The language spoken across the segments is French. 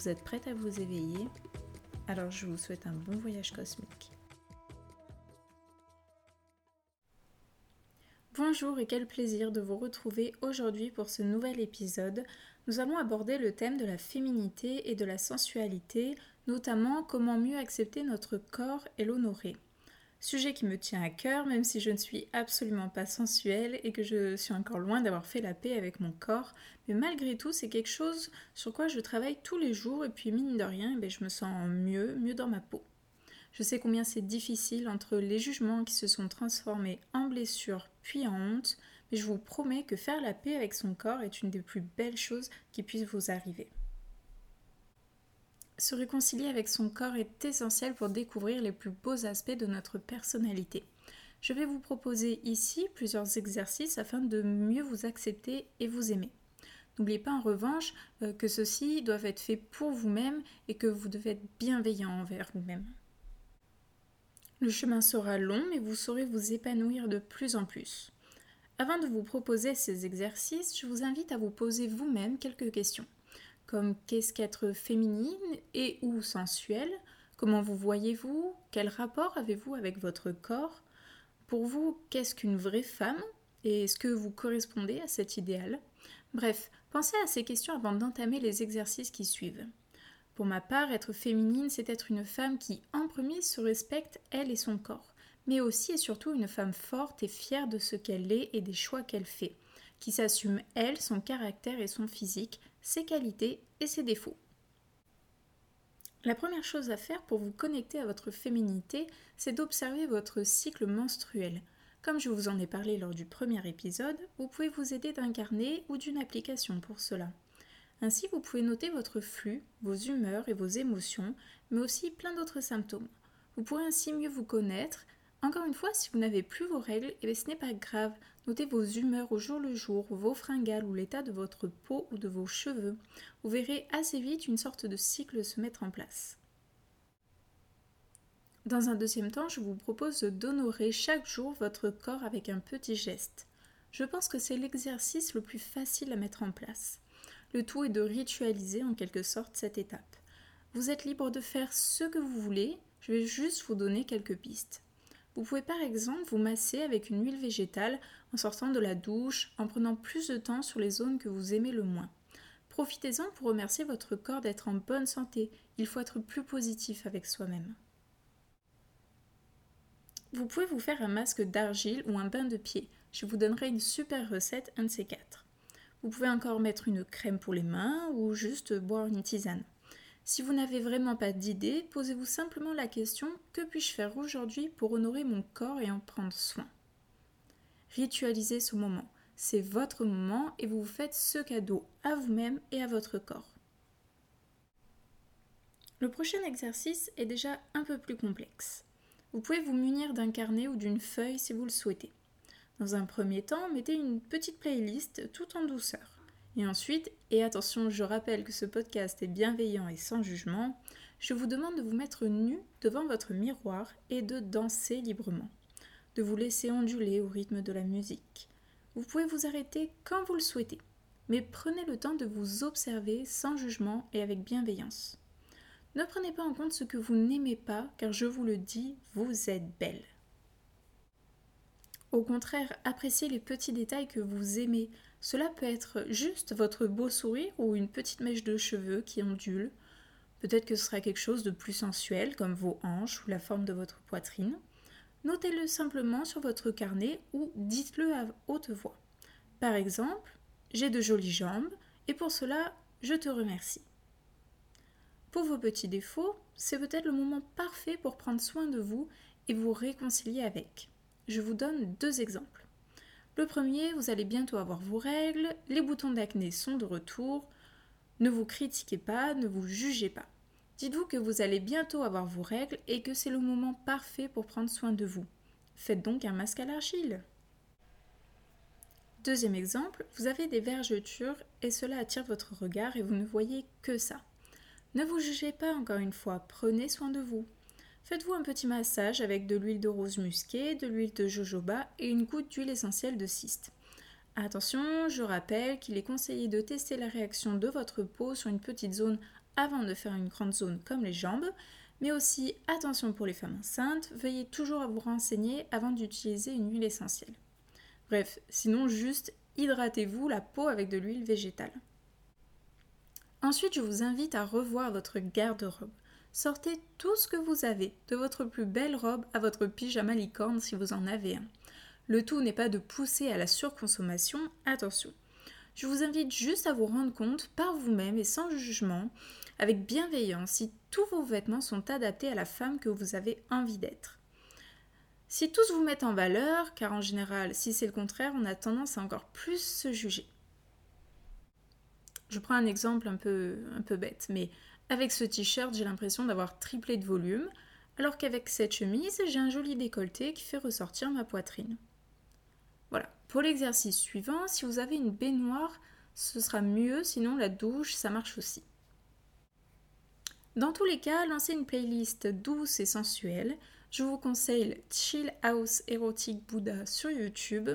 Vous êtes prête à vous éveiller? Alors je vous souhaite un bon voyage cosmique. Bonjour et quel plaisir de vous retrouver aujourd'hui pour ce nouvel épisode. Nous allons aborder le thème de la féminité et de la sensualité, notamment comment mieux accepter notre corps et l'honorer. Sujet qui me tient à cœur, même si je ne suis absolument pas sensuelle et que je suis encore loin d'avoir fait la paix avec mon corps. Mais malgré tout, c'est quelque chose sur quoi je travaille tous les jours et puis mine de rien, eh je me sens mieux, mieux dans ma peau. Je sais combien c'est difficile entre les jugements qui se sont transformés en blessures puis en honte, mais je vous promets que faire la paix avec son corps est une des plus belles choses qui puissent vous arriver. Se réconcilier avec son corps est essentiel pour découvrir les plus beaux aspects de notre personnalité. Je vais vous proposer ici plusieurs exercices afin de mieux vous accepter et vous aimer. N'oubliez pas en revanche euh, que ceux-ci doivent être faits pour vous-même et que vous devez être bienveillant envers vous-même. Le chemin sera long, mais vous saurez vous épanouir de plus en plus. Avant de vous proposer ces exercices, je vous invite à vous poser vous-même quelques questions comme qu'est-ce qu'être féminine et ou sensuelle, comment vous voyez-vous, quel rapport avez-vous avec votre corps, pour vous, qu'est-ce qu'une vraie femme? Et est-ce que vous correspondez à cet idéal? Bref, pensez à ces questions avant d'entamer les exercices qui suivent. Pour ma part, être féminine, c'est être une femme qui, en premier, se respecte elle et son corps, mais aussi et surtout une femme forte et fière de ce qu'elle est et des choix qu'elle fait, qui s'assume elle, son caractère et son physique, ses qualités et ses défauts. La première chose à faire pour vous connecter à votre féminité, c'est d'observer votre cycle menstruel. Comme je vous en ai parlé lors du premier épisode, vous pouvez vous aider d'un carnet ou d'une application pour cela. Ainsi, vous pouvez noter votre flux, vos humeurs et vos émotions, mais aussi plein d'autres symptômes. Vous pourrez ainsi mieux vous connaître, encore une fois, si vous n'avez plus vos règles, eh ce n'est pas grave. Notez vos humeurs au jour le jour, vos fringales ou l'état de votre peau ou de vos cheveux. Vous verrez assez vite une sorte de cycle se mettre en place. Dans un deuxième temps, je vous propose d'honorer chaque jour votre corps avec un petit geste. Je pense que c'est l'exercice le plus facile à mettre en place. Le tout est de ritualiser en quelque sorte cette étape. Vous êtes libre de faire ce que vous voulez, je vais juste vous donner quelques pistes. Vous pouvez par exemple vous masser avec une huile végétale en sortant de la douche, en prenant plus de temps sur les zones que vous aimez le moins. Profitez-en pour remercier votre corps d'être en bonne santé. Il faut être plus positif avec soi-même. Vous pouvez vous faire un masque d'argile ou un bain de pied. Je vous donnerai une super recette, un de ces quatre. Vous pouvez encore mettre une crème pour les mains ou juste boire une tisane. Si vous n'avez vraiment pas d'idée, posez-vous simplement la question que puis-je faire aujourd'hui pour honorer mon corps et en prendre soin? Ritualisez ce moment. C'est votre moment et vous vous faites ce cadeau à vous-même et à votre corps. Le prochain exercice est déjà un peu plus complexe. Vous pouvez vous munir d'un carnet ou d'une feuille si vous le souhaitez. Dans un premier temps, mettez une petite playlist tout en douceur. Et ensuite, et attention, je rappelle que ce podcast est bienveillant et sans jugement, je vous demande de vous mettre nu devant votre miroir et de danser librement, de vous laisser onduler au rythme de la musique. Vous pouvez vous arrêter quand vous le souhaitez, mais prenez le temps de vous observer sans jugement et avec bienveillance. Ne prenez pas en compte ce que vous n'aimez pas, car je vous le dis, vous êtes belle. Au contraire, appréciez les petits détails que vous aimez, cela peut être juste votre beau sourire ou une petite mèche de cheveux qui ondule. Peut-être que ce sera quelque chose de plus sensuel comme vos hanches ou la forme de votre poitrine. Notez-le simplement sur votre carnet ou dites-le à haute voix. Par exemple, j'ai de jolies jambes et pour cela, je te remercie. Pour vos petits défauts, c'est peut-être le moment parfait pour prendre soin de vous et vous réconcilier avec. Je vous donne deux exemples. Le premier, vous allez bientôt avoir vos règles, les boutons d'acné sont de retour, Ne vous critiquez pas, ne vous jugez pas. Dites-vous que vous allez bientôt avoir vos règles et que c'est le moment parfait pour prendre soin de vous. Faites donc un masque à l'argile. Deuxième exemple, vous avez des vergetures et cela attire votre regard et vous ne voyez que ça. Ne vous jugez pas encore une fois, prenez soin de vous. Faites-vous un petit massage avec de l'huile de rose musquée, de l'huile de jojoba et une goutte d'huile essentielle de cyste. Attention, je rappelle qu'il est conseillé de tester la réaction de votre peau sur une petite zone avant de faire une grande zone comme les jambes, mais aussi attention pour les femmes enceintes, veuillez toujours à vous renseigner avant d'utiliser une huile essentielle. Bref, sinon juste hydratez-vous la peau avec de l'huile végétale. Ensuite, je vous invite à revoir votre garde-robe. Sortez tout ce que vous avez, de votre plus belle robe à votre pyjama licorne si vous en avez un. Le tout n'est pas de pousser à la surconsommation, attention. Je vous invite juste à vous rendre compte par vous-même et sans jugement, avec bienveillance, si tous vos vêtements sont adaptés à la femme que vous avez envie d'être. Si tous vous mettent en valeur, car en général, si c'est le contraire, on a tendance à encore plus se juger. Je prends un exemple un peu, un peu bête, mais avec ce t-shirt, j'ai l'impression d'avoir triplé de volume, alors qu'avec cette chemise, j'ai un joli décolleté qui fait ressortir ma poitrine. Voilà. Pour l'exercice suivant, si vous avez une baignoire, ce sera mieux, sinon la douche, ça marche aussi. Dans tous les cas, lancez une playlist douce et sensuelle. Je vous conseille Chill House Erotic Buddha sur YouTube.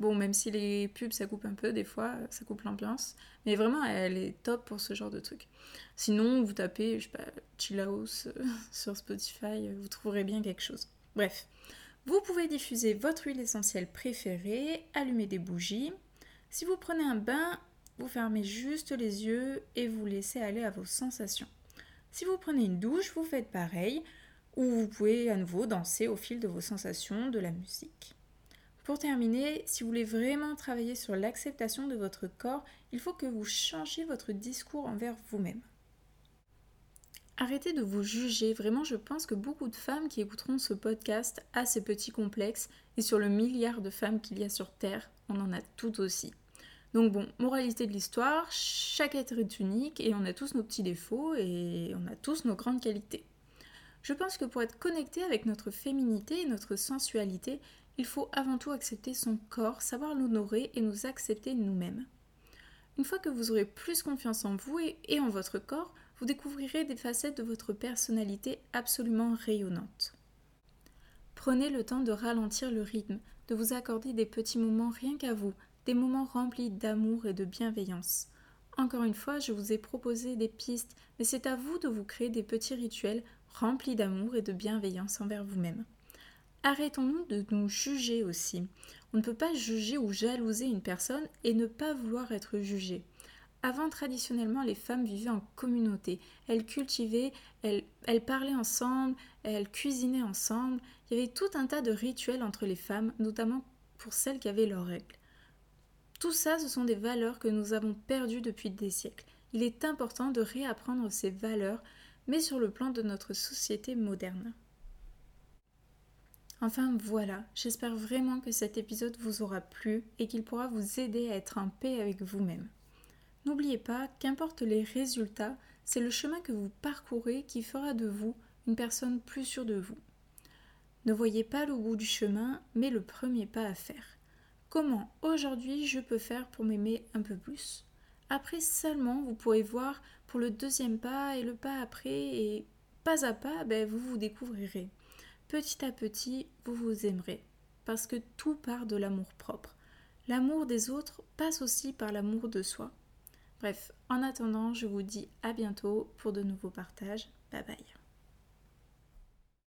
Bon, même si les pubs ça coupe un peu, des fois ça coupe l'ambiance. Mais vraiment, elle est top pour ce genre de truc. Sinon, vous tapez, je sais pas, Chill House euh, sur Spotify, vous trouverez bien quelque chose. Bref, vous pouvez diffuser votre huile essentielle préférée, allumer des bougies. Si vous prenez un bain, vous fermez juste les yeux et vous laissez aller à vos sensations. Si vous prenez une douche, vous faites pareil ou vous pouvez à nouveau danser au fil de vos sensations, de la musique. Pour terminer, si vous voulez vraiment travailler sur l'acceptation de votre corps, il faut que vous changiez votre discours envers vous-même. Arrêtez de vous juger, vraiment je pense que beaucoup de femmes qui écouteront ce podcast a ces petits complexes et sur le milliard de femmes qu'il y a sur Terre, on en a toutes aussi. Donc bon, moralité de l'histoire, chaque être est unique et on a tous nos petits défauts et on a tous nos grandes qualités. Je pense que pour être connecté avec notre féminité et notre sensualité, il faut avant tout accepter son corps, savoir l'honorer et nous accepter nous-mêmes. Une fois que vous aurez plus confiance en vous et, en votre corps, vous découvrirez des facettes de votre personnalité absolument rayonnantes. Prenez le temps de ralentir le rythme, de vous accorder des petits moments rien qu'à vous, des moments remplis d'amour et de bienveillance. Encore une fois, je vous ai proposé des pistes, mais c'est à vous de vous créer des petits rituels rempli d'amour et de bienveillance envers vous-même. Arrêtons-nous de nous juger aussi. On ne peut pas juger ou jalouser une personne et ne pas vouloir être jugé. Avant, traditionnellement, les femmes vivaient en communauté. Elles cultivaient, elles, elles, parlaient ensemble, elles cuisinaient ensemble. Il y avait tout un tas de rituels entre les femmes, notamment pour celles qui avaient leurs règles. Tout ça, ce sont des valeurs que nous avons perdues depuis des siècles. Il est important de réapprendre ces valeurs mais sur le plan de notre société moderne. Enfin voilà, j'espère vraiment que cet épisode vous aura plu et qu'il pourra vous aider à être en paix avec vous-même. N'oubliez pas, qu'importe les résultats, c'est le chemin que vous parcourez qui fera de vous une personne plus sûre de vous. Ne voyez pas le bout du chemin, mais le premier pas à faire. Comment aujourd'hui je peux faire pour m'aimer un peu plus? Après seulement, vous pourrez voir pour le deuxième pas et le pas après, et pas à pas, ben, vous vous découvrirez. Petit à petit, vous vous aimerez, parce que tout part de l'amour propre. L'amour des autres passe aussi par l'amour de soi. Bref, en attendant, je vous dis à bientôt pour de nouveaux partages. Bye bye.